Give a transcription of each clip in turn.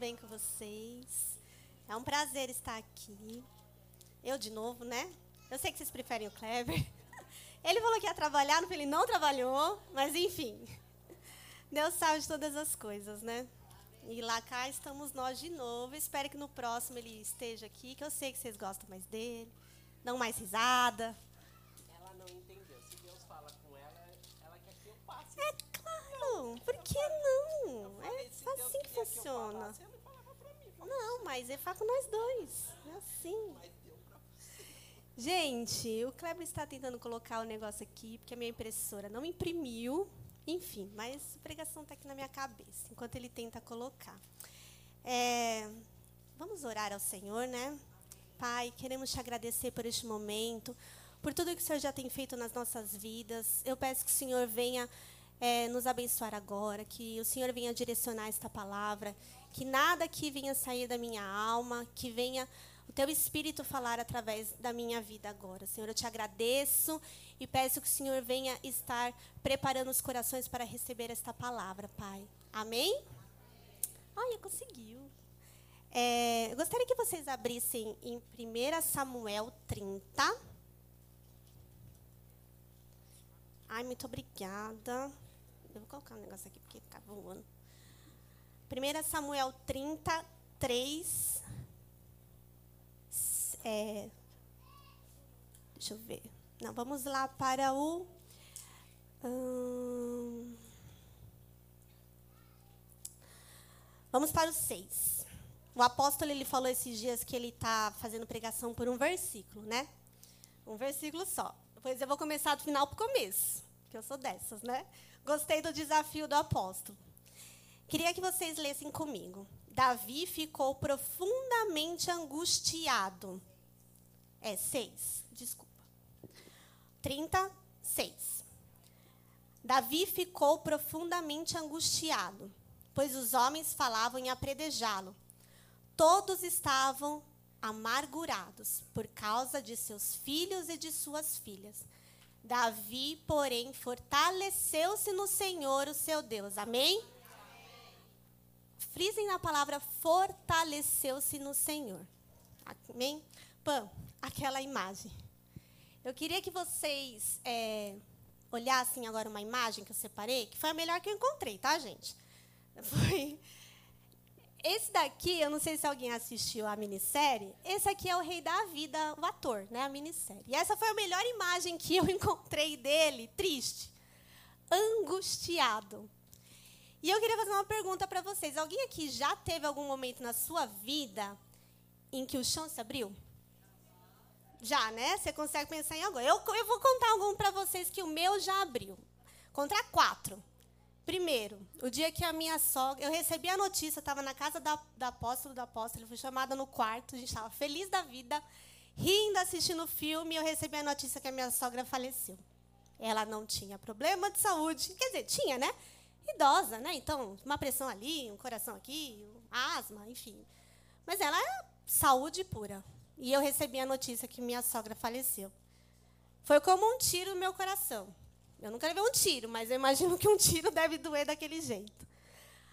bem com vocês? É um prazer estar aqui. Eu de novo, né? Eu sei que vocês preferem o Kleber. Ele falou que ia trabalhar, ele não trabalhou, mas enfim. Deus sabe de todas as coisas, né? E lá cá estamos nós de novo. Espero que no próximo ele esteja aqui, que eu sei que vocês gostam mais dele. Dão mais risada. Ela não entendeu. Se Deus fala com ela, ela quer que eu passe. É claro. Por que não? É assim que funciona. Não, mas é com nós dois. É assim. Gente, o Kleber está tentando colocar o negócio aqui, porque a minha impressora não imprimiu. Enfim, mas a pregação está aqui na minha cabeça, enquanto ele tenta colocar. É, vamos orar ao Senhor, né? Pai, queremos te agradecer por este momento, por tudo que o Senhor já tem feito nas nossas vidas. Eu peço que o Senhor venha é, nos abençoar agora, que o Senhor venha direcionar esta palavra, que nada aqui venha sair da minha alma, que venha o teu espírito falar através da minha vida agora. Senhor, eu te agradeço e peço que o Senhor venha estar preparando os corações para receber esta palavra, Pai. Amém? Olha, conseguiu. É, eu gostaria que vocês abrissem em 1 Samuel 30. Ai, muito obrigada. Eu vou colocar um negócio aqui porque fica voando. 1 Samuel 33 é, deixa eu ver. Não, vamos lá para o. Hum, vamos para o 6. O apóstolo ele falou esses dias que ele está fazendo pregação por um versículo, né? Um versículo só. Depois eu vou começar do final para o começo, que eu sou dessas, né? Gostei do desafio do apóstolo. Queria que vocês lessem comigo. Davi ficou profundamente angustiado é 6, desculpa. 36. Davi ficou profundamente angustiado, pois os homens falavam em apredejá-lo. Todos estavam amargurados por causa de seus filhos e de suas filhas. Davi, porém, fortaleceu-se no Senhor, o seu Deus. Amém? Frisem na palavra fortaleceu-se no Senhor. Amém? Pam, aquela imagem. Eu queria que vocês é, olhassem agora uma imagem que eu separei, que foi a melhor que eu encontrei, tá, gente? Foi. Esse daqui, eu não sei se alguém assistiu a minissérie, esse aqui é o Rei da Vida, o ator, né, a minissérie. E essa foi a melhor imagem que eu encontrei dele, triste, angustiado. E eu queria fazer uma pergunta para vocês. Alguém aqui já teve algum momento na sua vida em que o chão se abriu? Já, né? Você consegue pensar em algum. Eu, eu vou contar algum para vocês que o meu já abriu. Contra quatro. Primeiro, o dia que a minha sogra. Eu recebi a notícia, estava na casa da, da apóstolo do apóstolo, fui chamada no quarto, a gente estava feliz da vida, rindo, assistindo o filme, e eu recebi a notícia que a minha sogra faleceu. Ela não tinha problema de saúde. Quer dizer, tinha, né? Idosa, né? Então, uma pressão ali, um coração aqui, um asma, enfim. Mas ela é saúde pura. E eu recebi a notícia que minha sogra faleceu. Foi como um tiro no meu coração. Eu nunca levei um tiro, mas eu imagino que um tiro deve doer daquele jeito.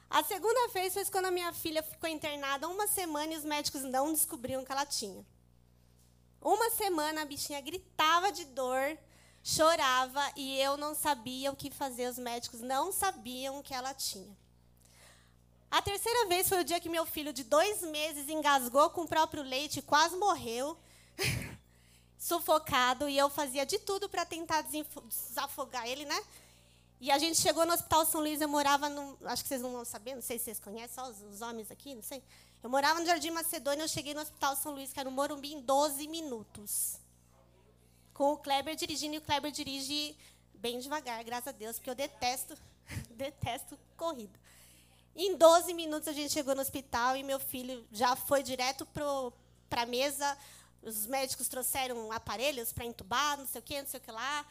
A segunda vez foi quando a minha filha ficou internada uma semana e os médicos não descobriram que ela tinha. Uma semana a bichinha gritava de dor, chorava e eu não sabia o que fazer. Os médicos não sabiam o que ela tinha. A terceira vez foi o dia que meu filho, de dois meses, engasgou com o próprio leite quase morreu, sufocado, e eu fazia de tudo para tentar desafogar ele, né? E a gente chegou no Hospital São Luís, eu morava no. Acho que vocês não vão saber, não sei se vocês conhecem, só os, os homens aqui, não sei. Eu morava no Jardim Macedônia, eu cheguei no Hospital São Luís, que era no Morumbi, em 12 minutos. Com o Kleber dirigindo, e o Kleber dirige bem devagar, graças a Deus, porque eu detesto, detesto corrida. Em 12 minutos a gente chegou no hospital e meu filho já foi direto para a mesa. Os médicos trouxeram aparelhos para entubar, não sei o que, não sei o que lá.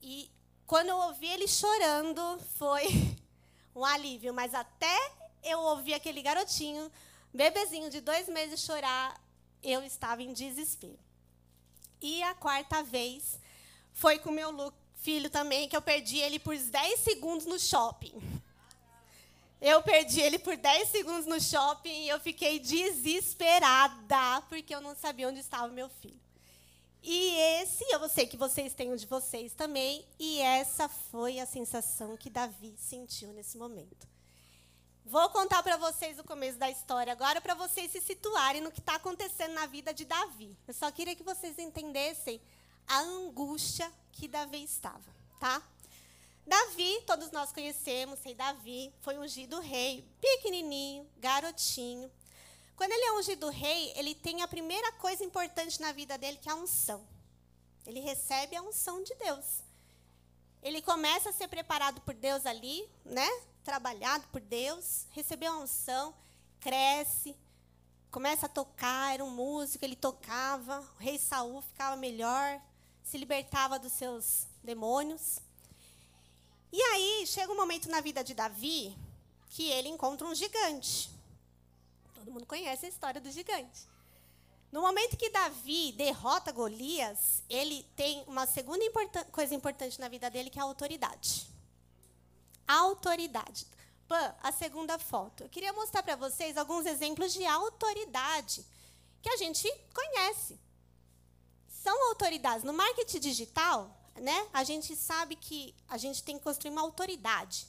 E quando eu ouvi ele chorando, foi um alívio. Mas até eu ouvir aquele garotinho, bebezinho de dois meses, chorar, eu estava em desespero. E a quarta vez foi com meu filho também, que eu perdi ele por 10 segundos no shopping. Eu perdi ele por 10 segundos no shopping e eu fiquei desesperada, porque eu não sabia onde estava meu filho. E esse, eu sei que vocês têm um de vocês também, e essa foi a sensação que Davi sentiu nesse momento. Vou contar para vocês o começo da história agora, para vocês se situarem no que está acontecendo na vida de Davi. Eu só queria que vocês entendessem a angústia que Davi estava, tá? Davi, todos nós conhecemos, rei Davi, foi ungido rei, pequenininho, garotinho. Quando ele é ungido rei, ele tem a primeira coisa importante na vida dele, que é a unção. Ele recebe a unção de Deus. Ele começa a ser preparado por Deus ali, né? Trabalhado por Deus, recebeu a unção, cresce, começa a tocar, era um músico, ele tocava, o rei Saul ficava melhor, se libertava dos seus demônios. E aí chega um momento na vida de Davi que ele encontra um gigante. Todo mundo conhece a história do gigante. No momento que Davi derrota Golias, ele tem uma segunda coisa importante na vida dele, que é a autoridade. A autoridade. Pan, a segunda foto. Eu queria mostrar para vocês alguns exemplos de autoridade que a gente conhece. São autoridades. No marketing digital, né, a gente sabe que a gente tem que construir uma autoridade.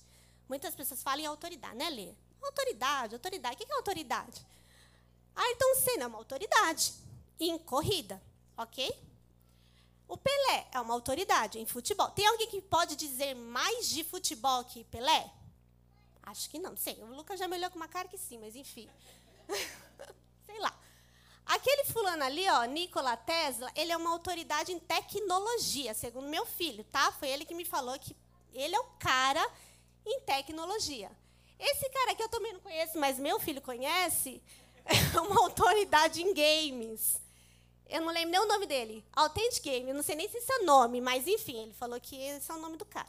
Muitas pessoas falam em autoridade, né, Lê? Autoridade, autoridade. O que é autoridade? Ayrton Senna é uma autoridade em corrida, ok? O Pelé é uma autoridade em futebol. Tem alguém que pode dizer mais de futebol que Pelé? Acho que não, sei. O Lucas já me olhou com uma cara que sim, mas enfim. sei lá. Aquele fulano ali, ó, Nikola Tesla, ele é uma autoridade em tecnologia, segundo meu filho, tá? Foi ele que me falou que ele é o cara em tecnologia. Esse cara aqui eu também não conheço, mas meu filho conhece, uma autoridade em games. Eu não lembro nem o nome dele. Authentic Game, eu não sei nem se esse é o nome, mas enfim, ele falou que esse é o nome do cara.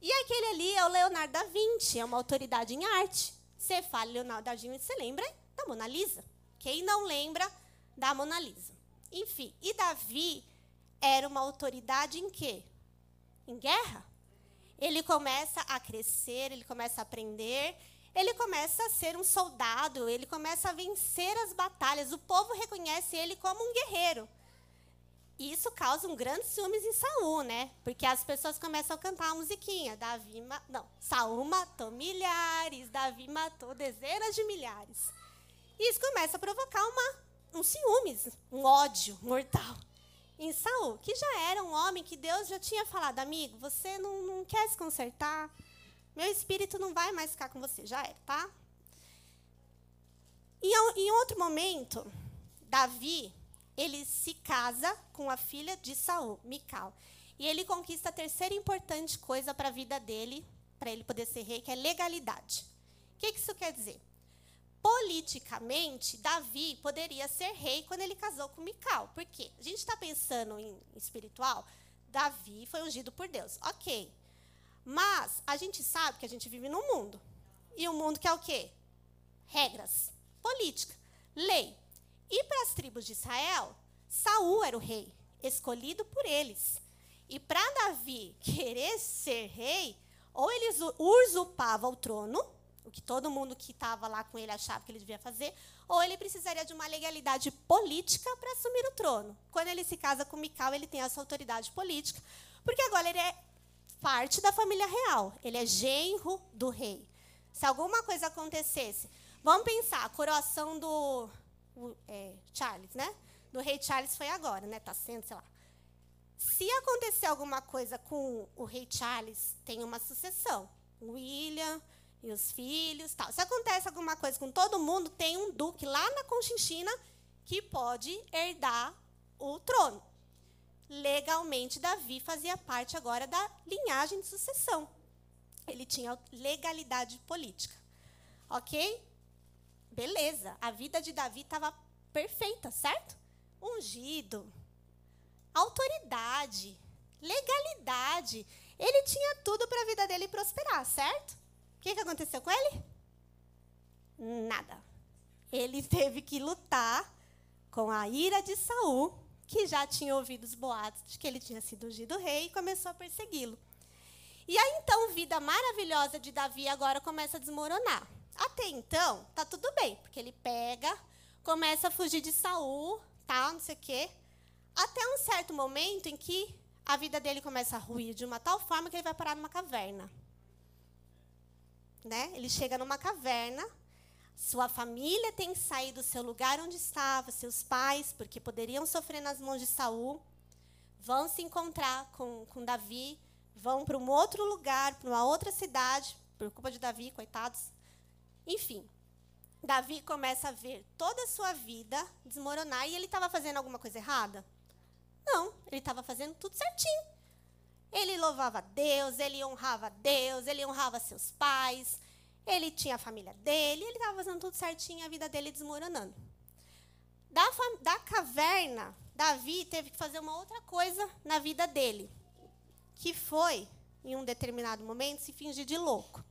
E aquele ali é o Leonardo da Vinci, é uma autoridade em arte. Você fala Leonardo da Vinci, você lembra da Mona Lisa. Quem não lembra da Mona Lisa? Enfim, e Davi era uma autoridade em quê? Em guerra. Ele começa a crescer, ele começa a aprender, ele começa a ser um soldado, ele começa a vencer as batalhas. O povo reconhece ele como um guerreiro. E isso causa um grande ciúmes em Saul, né? Porque as pessoas começam a cantar a musiquinha. Davi, ma... não, Saul matou milhares, Davi matou dezenas de milhares. E isso começa a provocar uma, um ciúmes, um ódio mortal em Saul, que já era um homem que Deus já tinha falado, amigo, você não, não quer se consertar, meu espírito não vai mais ficar com você, já era, tá? E em outro momento, Davi, ele se casa com a filha de Saul, Mical. E ele conquista a terceira importante coisa para a vida dele, para ele poder ser rei, que é legalidade. O que isso quer dizer? politicamente, Davi poderia ser rei quando ele casou com Mical. Por quê? A gente está pensando em espiritual, Davi foi ungido por Deus. Ok. Mas a gente sabe que a gente vive num mundo. E o mundo que é o quê? Regras, política, lei. E para as tribos de Israel, Saul era o rei, escolhido por eles. E para Davi querer ser rei, ou ele usurpava o trono, o que todo mundo que estava lá com ele achava que ele devia fazer, ou ele precisaria de uma legalidade política para assumir o trono. Quando ele se casa com Mical, ele tem essa autoridade política, porque agora ele é parte da família real, ele é genro do rei. Se alguma coisa acontecesse, vamos pensar, a coroação do é, Charles, né? Do rei Charles foi agora, né? Está sendo, sei lá. Se acontecer alguma coisa com o rei Charles, tem uma sucessão. William, e os filhos, tal. Se acontece alguma coisa com todo mundo, tem um duque lá na Conchinchina que pode herdar o trono. Legalmente, Davi fazia parte agora da linhagem de sucessão. Ele tinha legalidade política. Ok? Beleza. A vida de Davi estava perfeita, certo? Ungido, autoridade, legalidade. Ele tinha tudo para a vida dele prosperar, certo? O que, que aconteceu com ele? Nada. Ele teve que lutar com a ira de Saul, que já tinha ouvido os boatos de que ele tinha sido ungido rei e começou a persegui-lo. E aí então, a vida maravilhosa de Davi agora começa a desmoronar. Até então, tá tudo bem, porque ele pega, começa a fugir de Saul, tá, não sei o quê. Até um certo momento em que a vida dele começa a ruir de uma tal forma que ele vai parar numa caverna. Né? Ele chega numa caverna, sua família tem que sair do seu lugar onde estava, seus pais, porque poderiam sofrer nas mãos de Saul, vão se encontrar com, com Davi, vão para um outro lugar, para uma outra cidade, por culpa de Davi, coitados. Enfim, Davi começa a ver toda a sua vida desmoronar e ele estava fazendo alguma coisa errada? Não, ele estava fazendo tudo certinho. Ele louvava Deus, ele honrava Deus, ele honrava seus pais, ele tinha a família dele, ele estava fazendo tudo certinho, a vida dele desmoronando. Da, da caverna, Davi teve que fazer uma outra coisa na vida dele, que foi, em um determinado momento, se fingir de louco.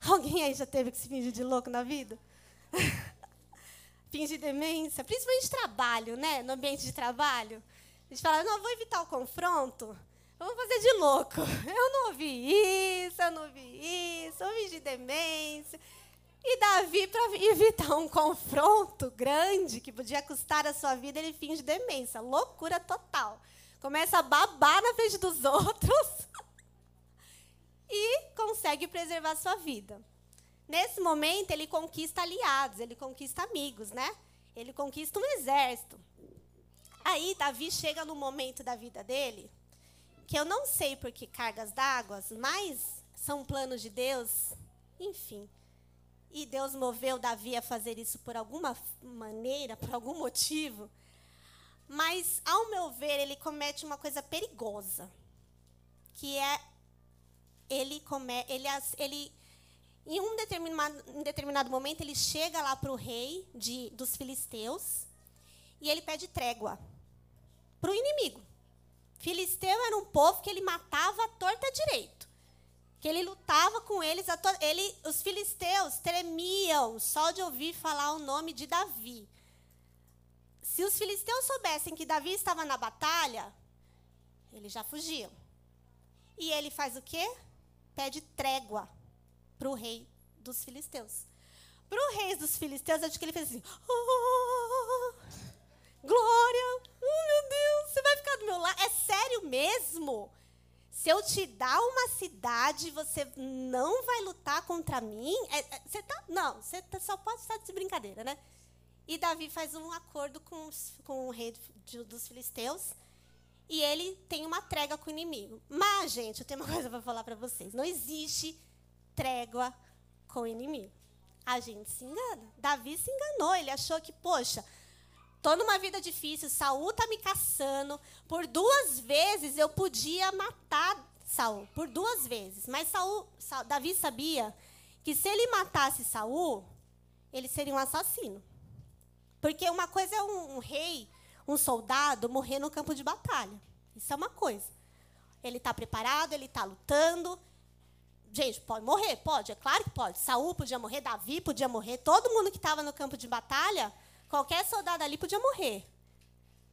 Alguém aí já teve que se fingir de louco na vida? fingir demência, principalmente trabalho, né? No ambiente de trabalho. A gente fala, não, vou evitar o confronto, vamos fazer de louco. Eu não ouvi isso, eu não ouvi isso, ouvi de demência. E Davi, para evitar um confronto grande que podia custar a sua vida, ele finge demência. Loucura total. Começa a babar na frente dos outros e consegue preservar sua vida. Nesse momento, ele conquista aliados, ele conquista amigos, né? Ele conquista um exército. Aí Davi chega no momento da vida dele, que eu não sei por que cargas d'água, mas são planos de Deus, enfim. E Deus moveu Davi a fazer isso por alguma maneira, por algum motivo. Mas, ao meu ver, ele comete uma coisa perigosa, que é ele ele, ele em um determinado, determinado momento ele chega lá para o rei de, dos filisteus e ele pede trégua para o inimigo. Filisteu era um povo que ele matava a torta direito. Que ele lutava com eles. ele, os filisteus tremiam só de ouvir falar o nome de Davi. Se os filisteus soubessem que Davi estava na batalha, eles já fugiam. E ele faz o quê? Pede trégua para o rei dos filisteus. Para o rei dos filisteus, acho que ele fez assim: oh, Glória, meu Deus, você vai ficar do meu lado? É sério mesmo? Se eu te dar uma cidade, você não vai lutar contra mim? É, é, você tá, não, você tá, só pode estar de brincadeira, né? E Davi faz um acordo com, com o rei dos filisteus e ele tem uma trégua com o inimigo. Mas, gente, eu tenho uma coisa para falar para vocês. Não existe trégua com o inimigo. A gente se engana. Davi se enganou. Ele achou que, poxa, Tô numa vida difícil, Saul tá me caçando. Por duas vezes eu podia matar Saul, por duas vezes. Mas Saul, Saul, Davi sabia que se ele matasse Saul, ele seria um assassino. Porque uma coisa é um, um rei, um soldado morrer no campo de batalha. Isso é uma coisa. Ele está preparado, ele está lutando. Gente, pode morrer? Pode, é claro que pode. Saul podia morrer, Davi podia morrer, todo mundo que estava no campo de batalha Qualquer soldado ali podia morrer.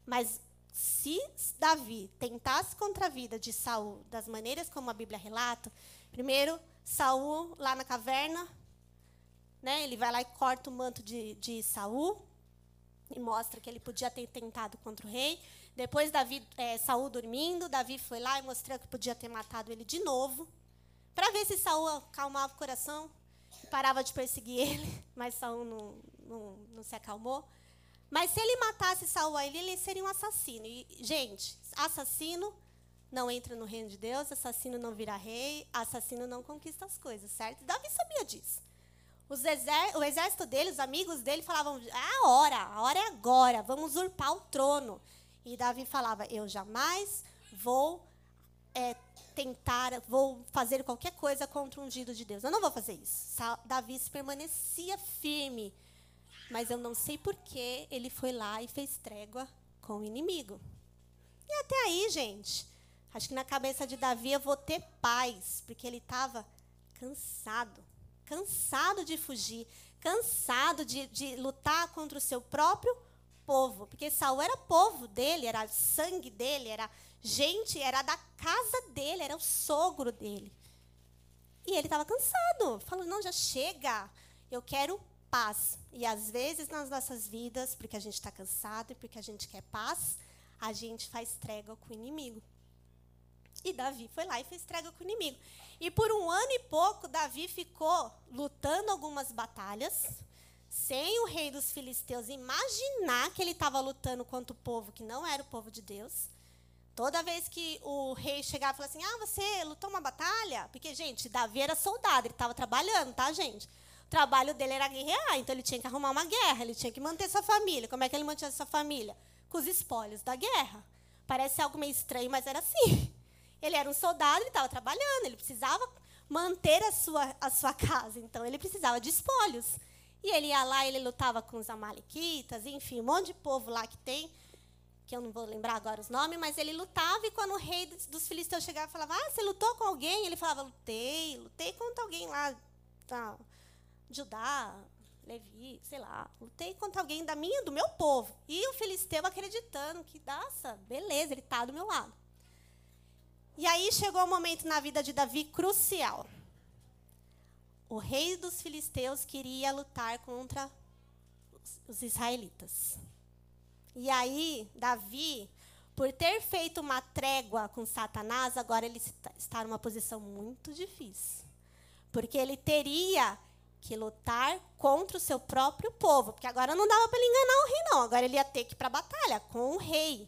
Mas se Davi tentasse contra a vida de Saul das maneiras como a Bíblia relata, primeiro Saul lá na caverna, né, ele vai lá e corta o manto de, de Saul e mostra que ele podia ter tentado contra o rei. Depois Davi, é, Saul dormindo, Davi foi lá e mostrou que podia ter matado ele de novo, para ver se Saul acalmava o coração, parava de perseguir ele, mas Saul não, não, não se acalmou. Mas se ele matasse Saul ali, ele seria um assassino. E, gente, assassino não entra no reino de Deus, assassino não vira rei, assassino não conquista as coisas, certo? Davi sabia disso. Exer o exército dele, os amigos dele falavam: a hora, a hora é agora, vamos usurpar o trono. E Davi falava: eu jamais vou é, tentar, vou fazer qualquer coisa contra o ungido de Deus. Eu não vou fazer isso. Davi permanecia firme mas eu não sei por que ele foi lá e fez trégua com o inimigo. E até aí, gente, acho que na cabeça de Davi eu vou ter paz, porque ele estava cansado, cansado de fugir, cansado de, de lutar contra o seu próprio povo, porque Saul era povo dele, era sangue dele, era gente, era da casa dele, era o sogro dele. E ele estava cansado, falou: não, já chega, Eu quero paz. E às vezes nas nossas vidas, porque a gente está cansado e porque a gente quer paz, a gente faz trégua com o inimigo. E Davi foi lá e fez trégua com o inimigo. E por um ano e pouco, Davi ficou lutando algumas batalhas, sem o rei dos filisteus imaginar que ele estava lutando contra o povo que não era o povo de Deus. Toda vez que o rei chegava e falava assim: Ah, você lutou uma batalha? Porque, gente, Davi era soldado, ele estava trabalhando, tá, gente? Trabalho dele era guerrear, então ele tinha que arrumar uma guerra, ele tinha que manter sua família. Como é que ele mantinha sua família? Com os espólios da guerra. Parece algo meio estranho, mas era assim. Ele era um soldado, ele estava trabalhando, ele precisava manter a sua, a sua casa, então ele precisava de espólios. E ele ia lá, ele lutava com os amalequitas, enfim, um monte de povo lá que tem que eu não vou lembrar agora os nomes, mas ele lutava e quando o rei dos filisteus chegava e falava, ah, você lutou com alguém? Ele falava, lutei, lutei contra alguém lá, tá, Judá, Levi, sei lá, lutei contra alguém da minha, do meu povo. E o filisteu acreditando que, nossa, beleza, ele está do meu lado. E aí chegou um momento na vida de Davi crucial. O rei dos filisteus queria lutar contra os israelitas. E aí, Davi, por ter feito uma trégua com Satanás, agora ele está numa posição muito difícil. Porque ele teria que lutar contra o seu próprio povo. Porque agora não dava para ele enganar o rei, não. Agora ele ia ter que ir para a batalha com o rei.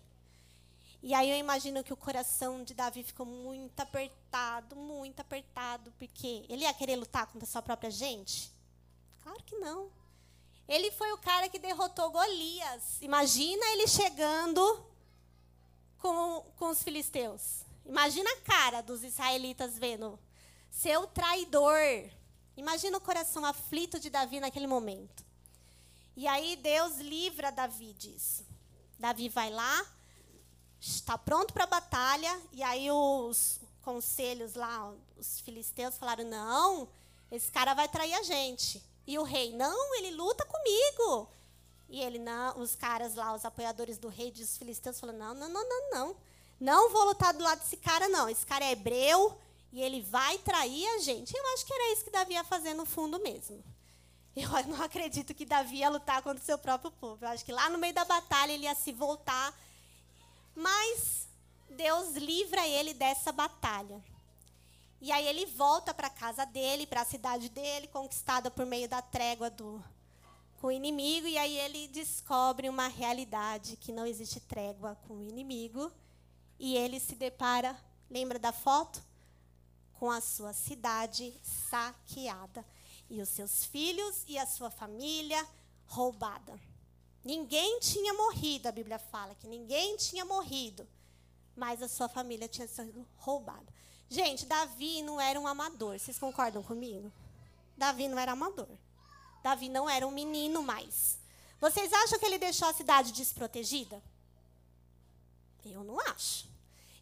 E aí eu imagino que o coração de Davi ficou muito apertado, muito apertado, porque ele ia querer lutar contra a sua própria gente? Claro que não. Ele foi o cara que derrotou Golias. Imagina ele chegando com, com os filisteus. Imagina a cara dos israelitas vendo. Seu traidor. Imagina o coração aflito de Davi naquele momento. E aí Deus livra Davi disso. Davi vai lá, está pronto para a batalha, e aí os conselhos lá, os filisteus falaram: não, esse cara vai trair a gente. E o rei, não, ele luta comigo. E ele, não, os caras lá, os apoiadores do rei dos filisteus, falaram: não, não, não, não, não. Não vou lutar do lado desse cara, não. Esse cara é hebreu e ele vai trair a gente. Eu acho que era isso que Davi ia fazer no fundo mesmo. Eu não acredito que Davi ia lutar contra o seu próprio povo. Eu acho que lá no meio da batalha ele ia se voltar. Mas Deus livra ele dessa batalha. E aí ele volta para a casa dele, para a cidade dele, conquistada por meio da trégua do com o inimigo, e aí ele descobre uma realidade que não existe trégua com o inimigo, e ele se depara, lembra da foto? Com a sua cidade saqueada e os seus filhos e a sua família roubada. Ninguém tinha morrido, a Bíblia fala que ninguém tinha morrido, mas a sua família tinha sido roubada. Gente, Davi não era um amador. Vocês concordam comigo? Davi não era amador. Davi não era um menino mais. Vocês acham que ele deixou a cidade desprotegida? Eu não acho.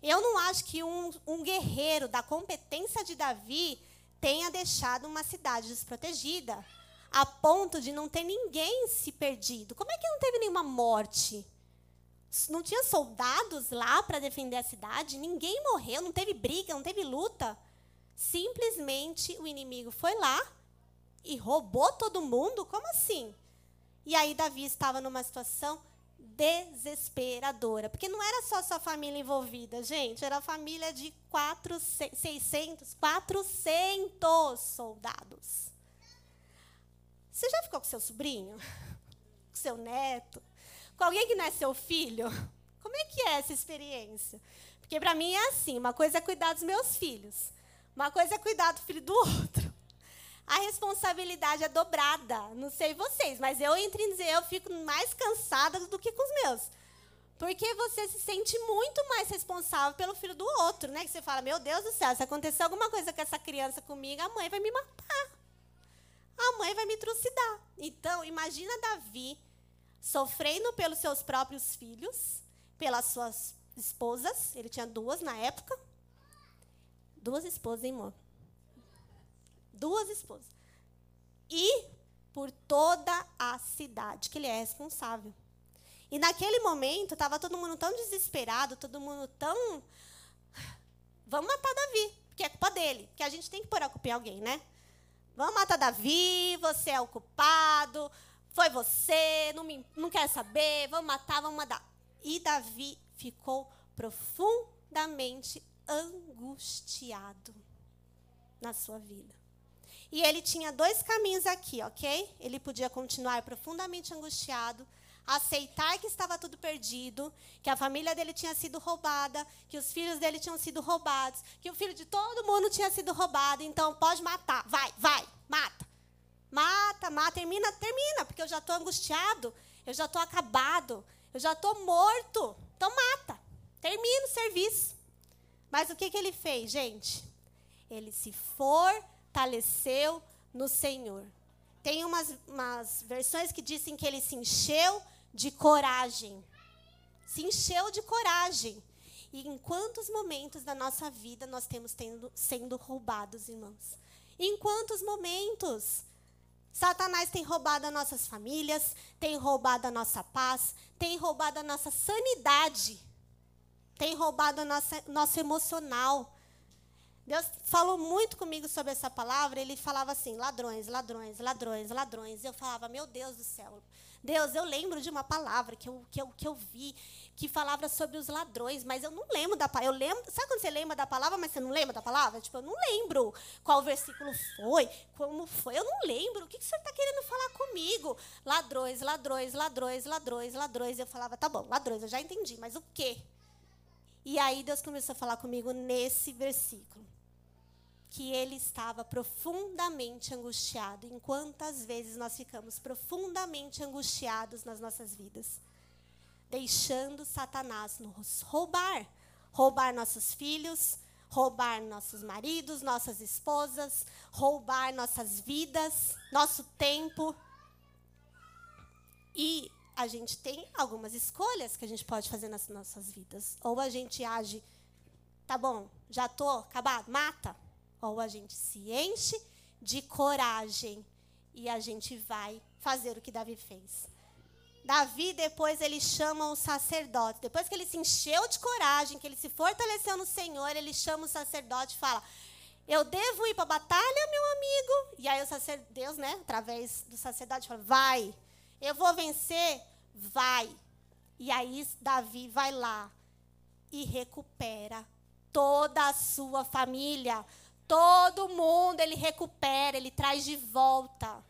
Eu não acho que um, um guerreiro da competência de Davi tenha deixado uma cidade desprotegida a ponto de não ter ninguém se perdido. Como é que não teve nenhuma morte? Não tinha soldados lá para defender a cidade, ninguém morreu, não teve briga, não teve luta. Simplesmente o inimigo foi lá e roubou todo mundo? Como assim? E aí Davi estava numa situação desesperadora, porque não era só sua família envolvida, gente, era a família de 4, 600, 400 soldados. Você já ficou com seu sobrinho? Com seu neto? com alguém que não é seu filho, como é que é essa experiência? Porque para mim é assim: uma coisa é cuidar dos meus filhos, uma coisa é cuidar do filho do outro. A responsabilidade é dobrada. Não sei vocês, mas eu entre em dizer, eu fico mais cansada do que com os meus. Porque você se sente muito mais responsável pelo filho do outro, né? Que você fala, meu Deus do céu, se acontecer alguma coisa com essa criança comigo, a mãe vai me matar. A mãe vai me trucidar. Então, imagina Davi sofrendo pelos seus próprios filhos, pelas suas esposas. Ele tinha duas na época. Duas esposas, hein, amor? Duas esposas. E por toda a cidade, que ele é responsável. E naquele momento, estava todo mundo tão desesperado, todo mundo tão. Vamos matar Davi, porque é culpa dele. Porque a gente tem que pôr a culpa em alguém, né? Vamos matar Davi, você é o culpado, foi você, não, me, não quer saber, vamos matar, vamos matar. E Davi ficou profundamente angustiado na sua vida. E ele tinha dois caminhos aqui, ok? Ele podia continuar profundamente angustiado, aceitar que estava tudo perdido, que a família dele tinha sido roubada, que os filhos dele tinham sido roubados, que o filho de todo mundo tinha sido roubado. Então, pode matar, vai, vai, mata. Mata, mata, termina, termina, porque eu já estou angustiado, eu já estou acabado, eu já estou morto. Então, mata, termina o serviço. Mas o que, que ele fez, gente? Ele se fortaleceu no Senhor. Tem umas, umas versões que dizem que ele se encheu de coragem. Se encheu de coragem. E em quantos momentos da nossa vida nós temos tendo, sendo roubados, irmãos? Em quantos momentos? Satanás tem roubado as nossas famílias, tem roubado a nossa paz, tem roubado a nossa sanidade, tem roubado o nosso, nosso emocional. Deus falou muito comigo sobre essa palavra. Ele falava assim: ladrões, ladrões, ladrões, ladrões. Eu falava: meu Deus do céu. Deus, eu lembro de uma palavra que eu, que eu, que eu vi que falava sobre os ladrões, mas eu não lembro da palavra. Eu lembro, sabe quando você lembra da palavra, mas você não lembra da palavra? Tipo, eu não lembro qual versículo foi, como foi, eu não lembro. O que, que o senhor está querendo falar comigo? Ladrões, ladrões, ladrões, ladrões, ladrões. Eu falava, tá bom, ladrões, eu já entendi, mas o quê? E aí Deus começou a falar comigo nesse versículo que ele estava profundamente angustiado. Em quantas vezes nós ficamos profundamente angustiados nas nossas vidas, deixando Satanás nos roubar, roubar nossos filhos, roubar nossos maridos, nossas esposas, roubar nossas vidas, nosso tempo. E a gente tem algumas escolhas que a gente pode fazer nas nossas vidas. Ou a gente age, tá bom, já tô acabado, mata ou a gente se enche de coragem e a gente vai fazer o que Davi fez. Davi, depois, ele chama o sacerdote. Depois que ele se encheu de coragem, que ele se fortaleceu no Senhor, ele chama o sacerdote e fala: Eu devo ir para a batalha, meu amigo? E aí o sacerdote, Deus, né, através do sacerdote, fala: Vai. Eu vou vencer? Vai. E aí Davi vai lá e recupera toda a sua família, Todo mundo ele recupera, ele traz de volta.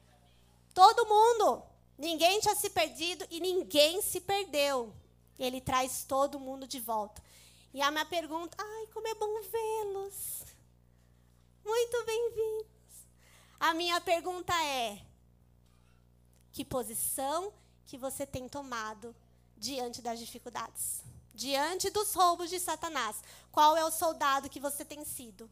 Todo mundo. Ninguém tinha se perdido e ninguém se perdeu. Ele traz todo mundo de volta. E a minha pergunta, ai, como é bom vê-los. Muito bem-vindos. A minha pergunta é: que posição que você tem tomado diante das dificuldades? Diante dos roubos de Satanás? Qual é o soldado que você tem sido?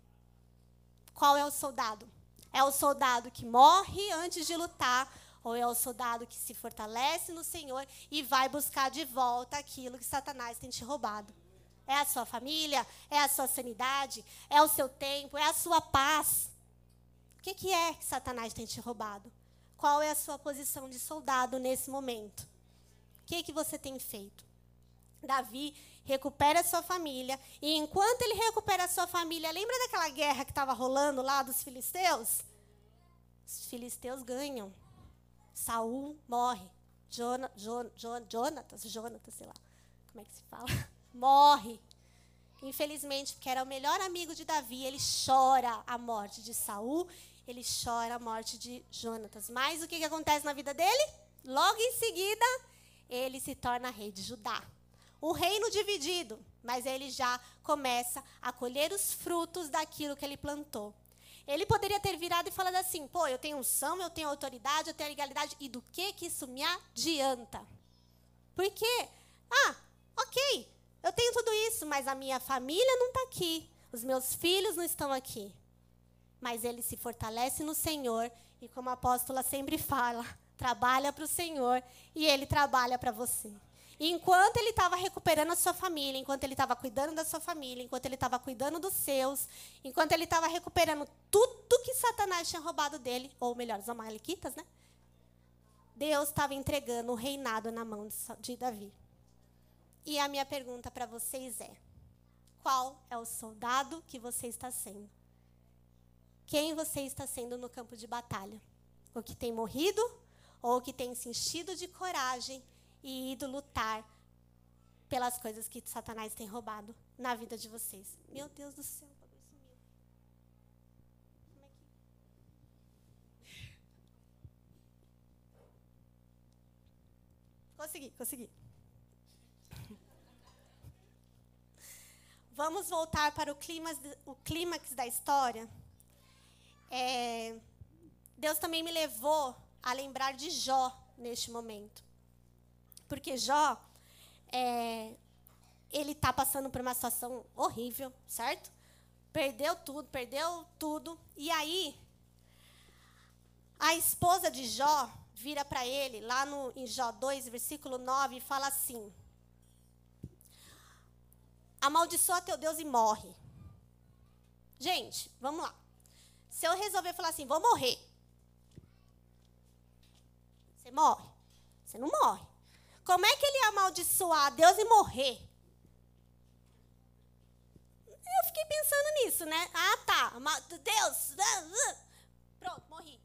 Qual é o soldado? É o soldado que morre antes de lutar, ou é o soldado que se fortalece no Senhor e vai buscar de volta aquilo que Satanás tem te roubado? É a sua família? É a sua sanidade? É o seu tempo? É a sua paz? O que, é que Satanás tem te roubado? Qual é a sua posição de soldado nesse momento? O que, que você tem feito? Davi recupera a sua família. E enquanto ele recupera a sua família, lembra daquela guerra que estava rolando lá dos filisteus? Os filisteus ganham. Saul morre. Jona, Jon, Jon, Jonatas, Jonatas, sei lá. Como é que se fala? Morre. Infelizmente, porque era o melhor amigo de Davi, ele chora a morte de Saul, ele chora a morte de Jonatas. Mas o que, que acontece na vida dele? Logo em seguida, ele se torna rei de Judá um reino dividido, mas ele já começa a colher os frutos daquilo que ele plantou. Ele poderia ter virado e falado assim: pô, eu tenho unção, eu tenho autoridade, eu tenho legalidade, e do que que isso me adianta? Por quê? Ah, ok, eu tenho tudo isso, mas a minha família não está aqui, os meus filhos não estão aqui. Mas ele se fortalece no Senhor, e como a apóstola sempre fala, trabalha para o Senhor e ele trabalha para você. E enquanto ele estava recuperando a sua família, enquanto ele estava cuidando da sua família, enquanto ele estava cuidando dos seus, enquanto ele estava recuperando tudo que Satanás tinha roubado dele, ou melhor, os amalequitas, né? Deus estava entregando o reinado na mão de Davi. E a minha pergunta para vocês é: qual é o soldado que você está sendo? quem você está sendo no campo de batalha. O que tem morrido ou o que tem se enchido de coragem e ido lutar pelas coisas que Satanás tem roubado na vida de vocês. Meu Deus do céu. Consegui, consegui. Vamos voltar para o clímax, o clímax da história. É, Deus também me levou a lembrar de Jó neste momento. Porque Jó, é, ele está passando por uma situação horrível, certo? Perdeu tudo, perdeu tudo. E aí, a esposa de Jó vira para ele, lá no, em Jó 2, versículo 9, e fala assim: Amaldiçoa teu Deus e morre. Gente, vamos lá. Se eu resolver falar assim, vou morrer. Você morre? Você não morre. Como é que ele ia amaldiçoar Deus e morrer? Eu fiquei pensando nisso, né? Ah, tá. Deus. Pronto, morri.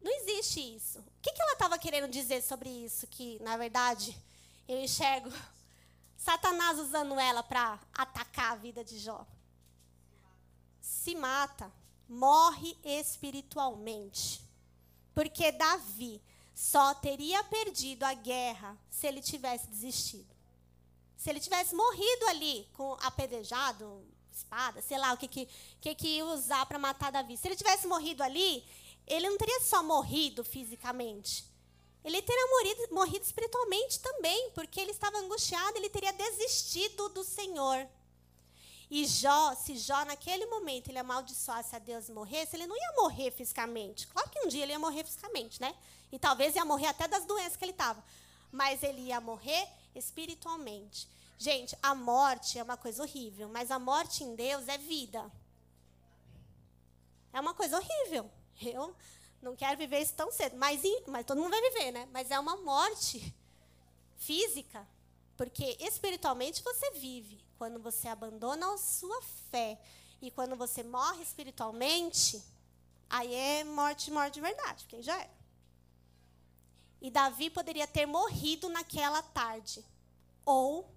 Não existe isso. O que, que ela estava querendo dizer sobre isso? Que, na verdade, eu enxergo Satanás usando ela para atacar a vida de Jó. Se mata, morre espiritualmente. Porque Davi só teria perdido a guerra se ele tivesse desistido. Se ele tivesse morrido ali, com apedrejado, espada, sei lá o que, que, que, que ia usar para matar Davi. Se ele tivesse morrido ali, ele não teria só morrido fisicamente. Ele teria morrido, morrido espiritualmente também, porque ele estava angustiado, ele teria desistido do Senhor. E Jó, se Jó naquele momento ele amaldiçoasse a Deus e morresse, ele não ia morrer fisicamente. Claro que um dia ele ia morrer fisicamente, né? E talvez ia morrer até das doenças que ele estava. Mas ele ia morrer espiritualmente. Gente, a morte é uma coisa horrível, mas a morte em Deus é vida. É uma coisa horrível. Eu não quero viver isso tão cedo. Mas, mas todo mundo vai viver, né? Mas é uma morte física. Porque espiritualmente você vive. Quando você abandona a sua fé e quando você morre espiritualmente, aí é morte, morte de verdade, quem já é. E Davi poderia ter morrido naquela tarde. Ou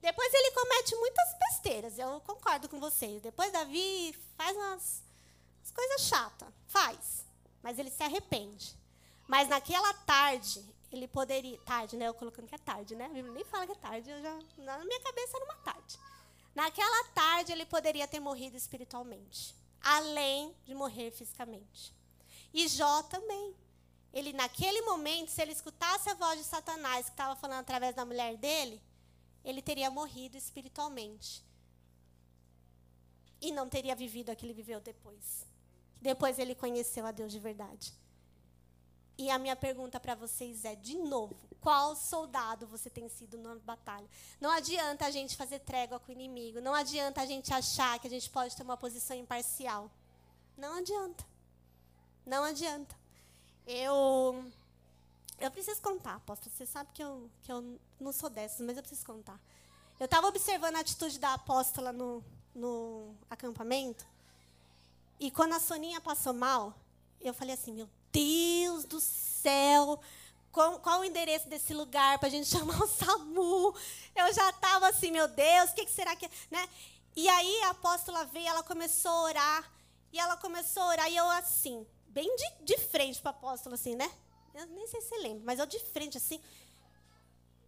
depois ele comete muitas besteiras, eu concordo com vocês. Depois Davi faz umas coisas chatas, faz. Mas ele se arrepende. Mas naquela tarde, ele poderia. Tarde, né? Eu colocando que é tarde, né? A Bíblia nem fala que é tarde, eu já, na minha cabeça era uma tarde. Naquela tarde, ele poderia ter morrido espiritualmente, além de morrer fisicamente. E Jó também. Ele, naquele momento, se ele escutasse a voz de Satanás, que estava falando através da mulher dele, ele teria morrido espiritualmente. E não teria vivido o que viveu depois. Depois ele conheceu a Deus de verdade. E a minha pergunta para vocês é, de novo, qual soldado você tem sido na batalha? Não adianta a gente fazer trégua com o inimigo. Não adianta a gente achar que a gente pode ter uma posição imparcial. Não adianta. Não adianta. Eu eu preciso contar, apóstolo. Você sabe que eu, que eu não sou dessas, mas eu preciso contar. Eu estava observando a atitude da apóstola no, no acampamento. E quando a Soninha passou mal, eu falei assim: Meu Deus do céu, qual, qual o endereço desse lugar para a gente chamar o SAMU? Eu já estava assim: Meu Deus, o que, que, será que. Né? E aí a apóstola veio, ela começou a orar. E ela começou a orar, e eu assim, bem de, de frente para a apóstola, assim, né? Eu nem sei se você lembra, mas eu de frente, assim.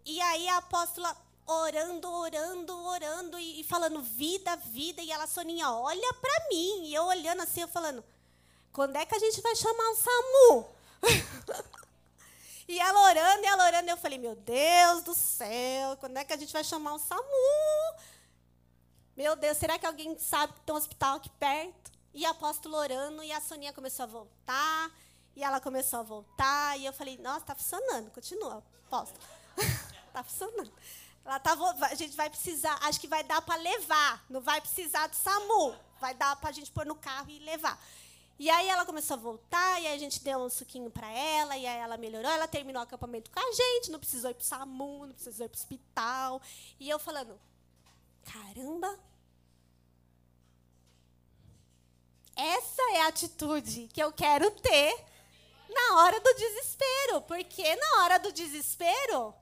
E aí a apóstola orando, orando, orando e, e falando vida, vida. E ela, Soninha, olha para mim. E eu olhando assim, eu falando, quando é que a gente vai chamar o SAMU? e ela orando, e ela orando. Eu falei, meu Deus do céu, quando é que a gente vai chamar o SAMU? Meu Deus, será que alguém sabe que tem um hospital aqui perto? E apóstolo orando, e a Soninha começou a voltar. E ela começou a voltar. E eu falei, nossa, tá funcionando. Continua, apóstolo. tá funcionando. Ela tá, a gente vai precisar, acho que vai dar para levar, não vai precisar do SAMU, vai dar para a gente pôr no carro e levar. E aí ela começou a voltar, e aí a gente deu um suquinho para ela, e aí ela melhorou, ela terminou o acampamento com a gente, não precisou ir para o SAMU, não precisou ir para o hospital. E eu falando, caramba, essa é a atitude que eu quero ter na hora do desespero. Porque na hora do desespero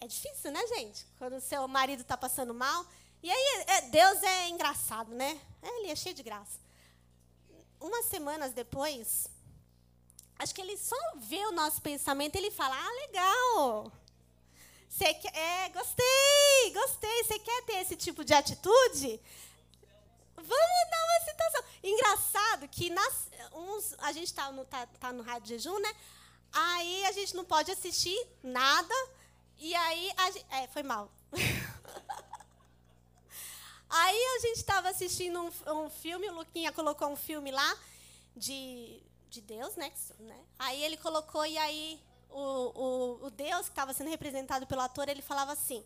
é difícil, né, gente? Quando o seu marido está passando mal. E aí, é, Deus é engraçado, né? Ele é cheio de graça. Umas semanas depois, acho que ele só vê o nosso pensamento e ele fala: Ah, legal. Você quer, é, gostei, gostei. Você quer ter esse tipo de atitude? Vamos dar uma situação. Engraçado que nas, uns, a gente está no, tá, tá no rádio jejum, né? Aí a gente não pode assistir nada. E aí. A, é, foi mal. aí a gente estava assistindo um, um, filme, o Luquinha colocou um filme lá de, de Deus, né? né? Aí ele colocou, e aí o, o, o Deus que estava sendo representado pelo ator, ele falava assim: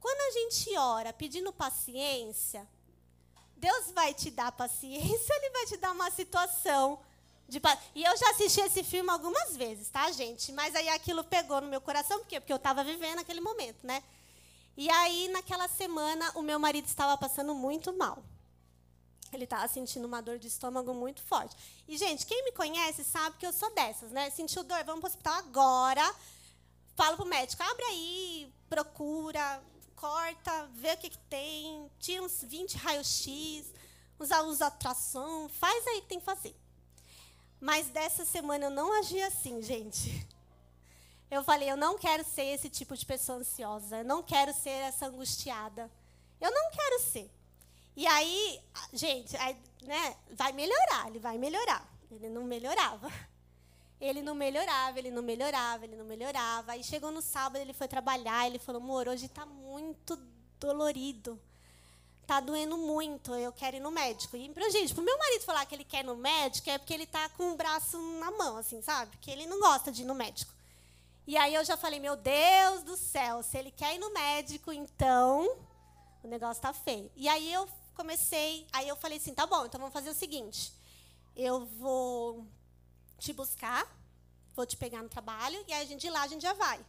quando a gente ora pedindo paciência, Deus vai te dar paciência, Ele vai te dar uma situação. De, e eu já assisti esse filme algumas vezes, tá, gente? Mas aí aquilo pegou no meu coração, por quê? Porque eu estava vivendo aquele momento, né? E aí, naquela semana, o meu marido estava passando muito mal. Ele estava sentindo uma dor de estômago muito forte. E, gente, quem me conhece sabe que eu sou dessas, né? Sentiu dor, vamos para o hospital agora. Falo para o médico, abre aí, procura, corta, vê o que, que tem, tira uns 20 raios-x, usa, usa atração, faz aí o que tem que fazer. Mas dessa semana eu não agi assim, gente. Eu falei, eu não quero ser esse tipo de pessoa ansiosa, eu não quero ser essa angustiada. Eu não quero ser. E aí, gente, aí, né, vai melhorar, ele vai melhorar. Ele não melhorava. Ele não melhorava, ele não melhorava, ele não melhorava. Aí chegou no sábado, ele foi trabalhar, ele falou: amor, hoje está muito dolorido. Está doendo muito, eu quero ir no médico. E, gente, para o meu marido falar que ele quer ir no médico é porque ele está com o braço na mão, assim, sabe? Porque ele não gosta de ir no médico. E aí eu já falei: meu Deus do céu, se ele quer ir no médico, então o negócio está feio. E aí eu comecei, aí eu falei assim: tá bom, então vamos fazer o seguinte. Eu vou te buscar, vou te pegar no trabalho, e aí a gente de lá a gente já vai.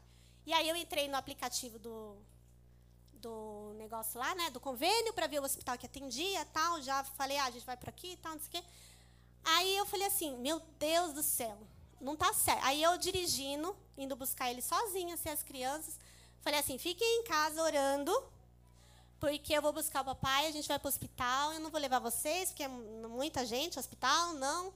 E aí eu entrei no aplicativo do, do negócio lá, né, do convênio, para ver o hospital que atendia tal. Já falei, ah, a gente vai por aqui e tal, não sei o quê. Aí eu falei assim, meu Deus do céu, não tá certo. Aí eu dirigindo, indo buscar ele sozinha, assim, as crianças. Falei assim, fiquem em casa orando, porque eu vou buscar o papai, a gente vai para o hospital, eu não vou levar vocês, porque é muita gente, hospital, não.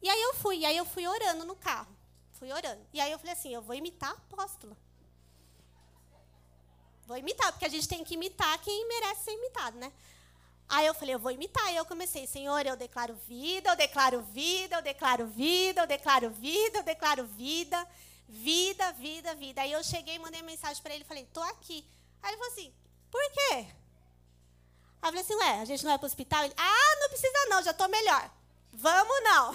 E aí eu fui, e aí eu fui orando no carro. Fui orando. E aí eu falei assim, eu vou imitar a apóstola. Vou imitar, porque a gente tem que imitar quem merece ser imitado, né? Aí eu falei, eu vou imitar. E eu comecei, Senhor, eu declaro vida, eu declaro vida, eu declaro vida, eu declaro vida, eu declaro vida, vida, vida, vida. Aí eu cheguei mandei mensagem para ele, falei, tô aqui. Aí ele falou assim, por quê? Aí eu falei assim, ué, a gente não vai para o hospital? Ele, ah, não precisa não, já tô melhor. Vamos não.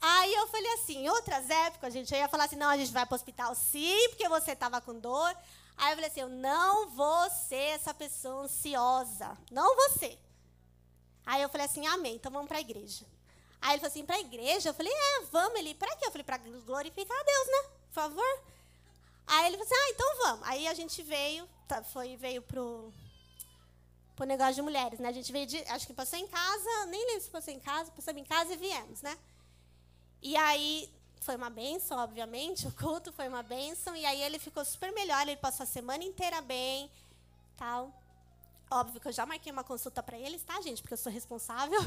Aí eu falei assim, em outras épocas, a gente ia falar assim, não, a gente vai para o hospital sim, porque você estava com dor. Aí eu falei assim, eu não vou ser essa pessoa ansiosa. Não vou ser. Aí eu falei assim, amém, então vamos para a igreja. Aí ele falou assim, para a igreja? Eu falei, é, vamos. Ele, para quê? Eu falei, para glorificar a Deus, né? Por favor. Aí ele falou assim, ah, então vamos. Aí a gente veio, tá, foi, veio pro, pro negócio de mulheres, né? A gente veio de, acho que passou em casa, nem lembro se passou em casa, passamos em casa e viemos, né? E aí foi uma benção, obviamente, o culto foi uma benção, e aí ele ficou super melhor, ele passou a semana inteira bem, tal. Óbvio que eu já marquei uma consulta para eles, tá, gente? Porque eu sou responsável.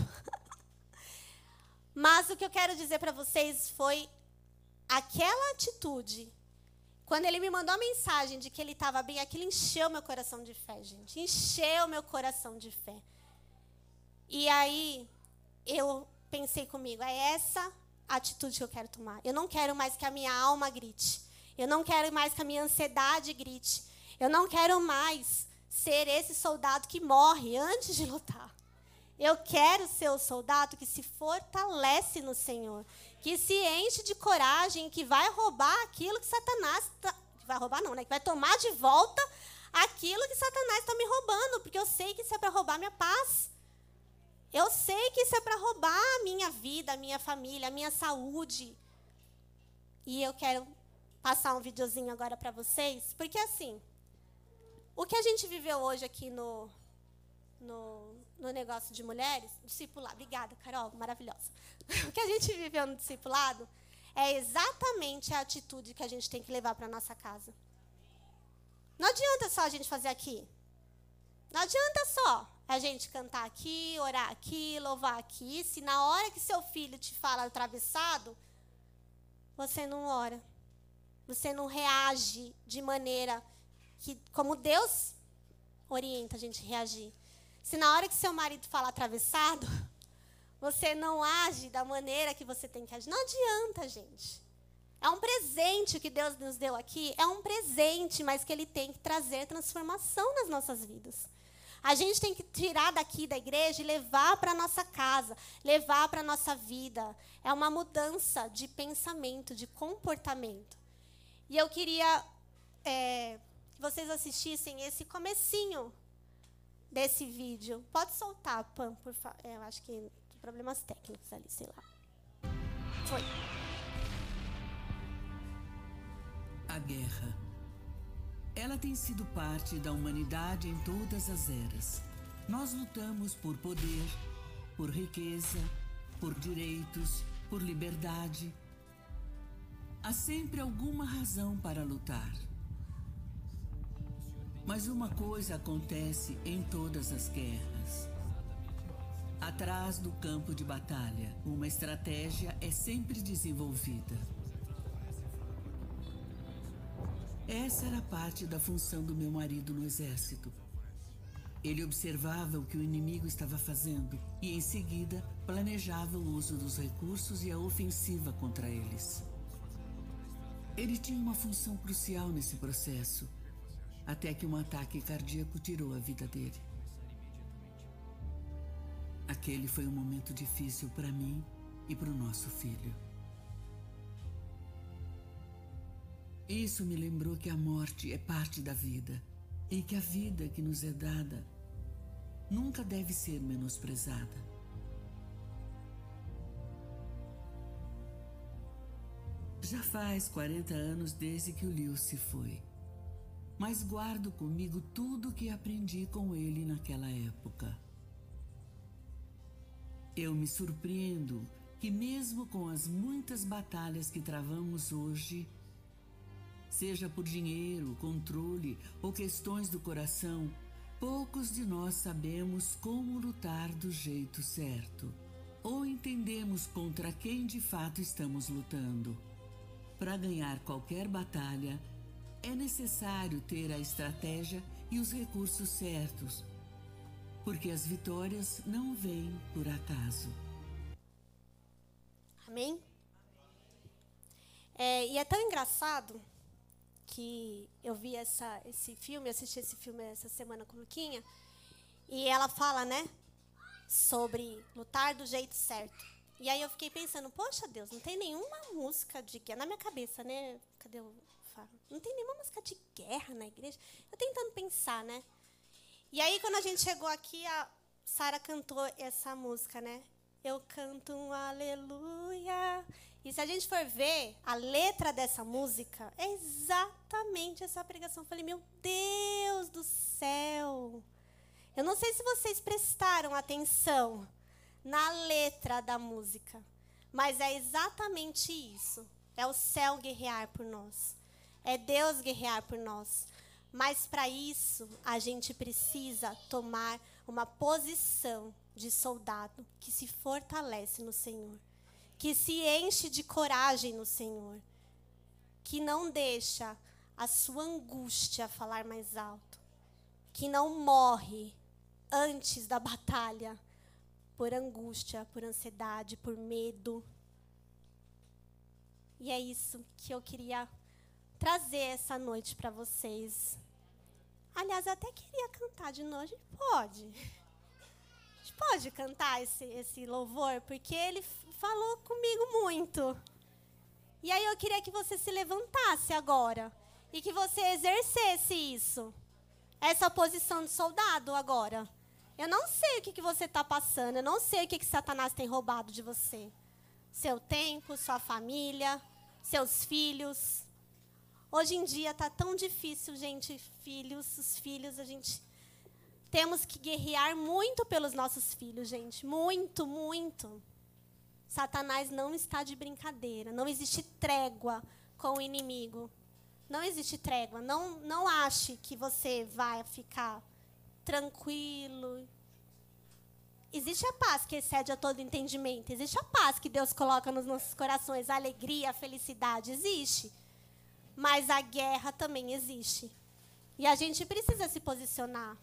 Mas o que eu quero dizer para vocês foi aquela atitude. Quando ele me mandou a mensagem de que ele estava bem, aquilo encheu meu coração de fé, gente. Encheu meu coração de fé. E aí eu pensei comigo, é essa atitude que eu quero tomar. Eu não quero mais que a minha alma grite. Eu não quero mais que a minha ansiedade grite. Eu não quero mais ser esse soldado que morre antes de lutar. Eu quero ser o soldado que se fortalece no Senhor, que se enche de coragem, que vai roubar aquilo que Satanás tá, vai roubar não, né? Que vai tomar de volta aquilo que Satanás está me roubando, porque eu sei que isso é para roubar minha paz. Eu sei que isso é para roubar a minha vida, a minha família, a minha saúde. E eu quero passar um videozinho agora para vocês, porque assim, o que a gente viveu hoje aqui no, no, no negócio de mulheres, discipulado. Obrigada, Carol, maravilhosa. o que a gente viveu no discipulado é exatamente a atitude que a gente tem que levar para nossa casa. Não adianta só a gente fazer aqui. Não adianta só a gente cantar aqui, orar aqui, louvar aqui, se na hora que seu filho te fala atravessado, você não ora. Você não reage de maneira que como Deus orienta a gente a reagir. Se na hora que seu marido fala atravessado, você não age da maneira que você tem que agir, não adianta, gente. É um presente que Deus nos deu aqui, é um presente, mas que ele tem que trazer transformação nas nossas vidas. A gente tem que tirar daqui da igreja e levar para nossa casa, levar para nossa vida. É uma mudança de pensamento, de comportamento. E eu queria é, que vocês assistissem esse comecinho desse vídeo. Pode soltar, Pam, por favor. É, eu acho que problemas técnicos ali, sei lá. Foi. A guerra. Ela tem sido parte da humanidade em todas as eras. Nós lutamos por poder, por riqueza, por direitos, por liberdade. Há sempre alguma razão para lutar. Mas uma coisa acontece em todas as guerras. Atrás do campo de batalha, uma estratégia é sempre desenvolvida. Essa era parte da função do meu marido no exército. Ele observava o que o inimigo estava fazendo e, em seguida, planejava o uso dos recursos e a ofensiva contra eles. Ele tinha uma função crucial nesse processo até que um ataque cardíaco tirou a vida dele. Aquele foi um momento difícil para mim e para o nosso filho. Isso me lembrou que a morte é parte da vida e que a vida que nos é dada nunca deve ser menosprezada. Já faz 40 anos desde que o Liu se foi mas guardo comigo tudo o que aprendi com ele naquela época. Eu me surpreendo que, mesmo com as muitas batalhas que travamos hoje, seja por dinheiro, controle ou questões do coração, poucos de nós sabemos como lutar do jeito certo ou entendemos contra quem de fato estamos lutando. Para ganhar qualquer batalha, é necessário ter a estratégia e os recursos certos, porque as vitórias não vêm por acaso. Amém? É, e é tão engraçado que eu vi essa, esse filme, assisti esse filme essa semana com o Luquinha, e ela fala, né, sobre lutar do jeito certo. E aí eu fiquei pensando, poxa Deus, não tem nenhuma música de que na minha cabeça, né? Cadê o não tem nenhuma música de guerra na igreja. Eu tentando pensar, né? E aí, quando a gente chegou aqui, a Sara cantou essa música, né? Eu canto um aleluia. E se a gente for ver a letra dessa música, é exatamente essa pregação. Eu falei, meu Deus do céu. Eu não sei se vocês prestaram atenção na letra da música, mas é exatamente isso. É o céu guerrear por nós. É Deus guerrear por nós. Mas para isso, a gente precisa tomar uma posição de soldado que se fortalece no Senhor, que se enche de coragem no Senhor, que não deixa a sua angústia falar mais alto, que não morre antes da batalha por angústia, por ansiedade, por medo. E é isso que eu queria trazer essa noite para vocês. Aliás, eu até queria cantar de novo. A gente pode. Gente pode cantar esse, esse louvor, porque ele falou comigo muito. E aí eu queria que você se levantasse agora e que você exercesse isso. Essa posição de soldado agora. Eu não sei o que, que você está passando, eu não sei o que, que Satanás tem roubado de você. Seu tempo, sua família, seus filhos. Hoje em dia tá tão difícil, gente, filhos, os filhos, a gente Temos que guerrear muito pelos nossos filhos, gente. Muito, muito. Satanás não está de brincadeira. Não existe trégua com o inimigo. Não existe trégua. Não, não ache que você vai ficar tranquilo. Existe a paz que excede a todo entendimento. Existe a paz que Deus coloca nos nossos corações, a alegria, a felicidade. Existe. Mas a guerra também existe. E a gente precisa se posicionar.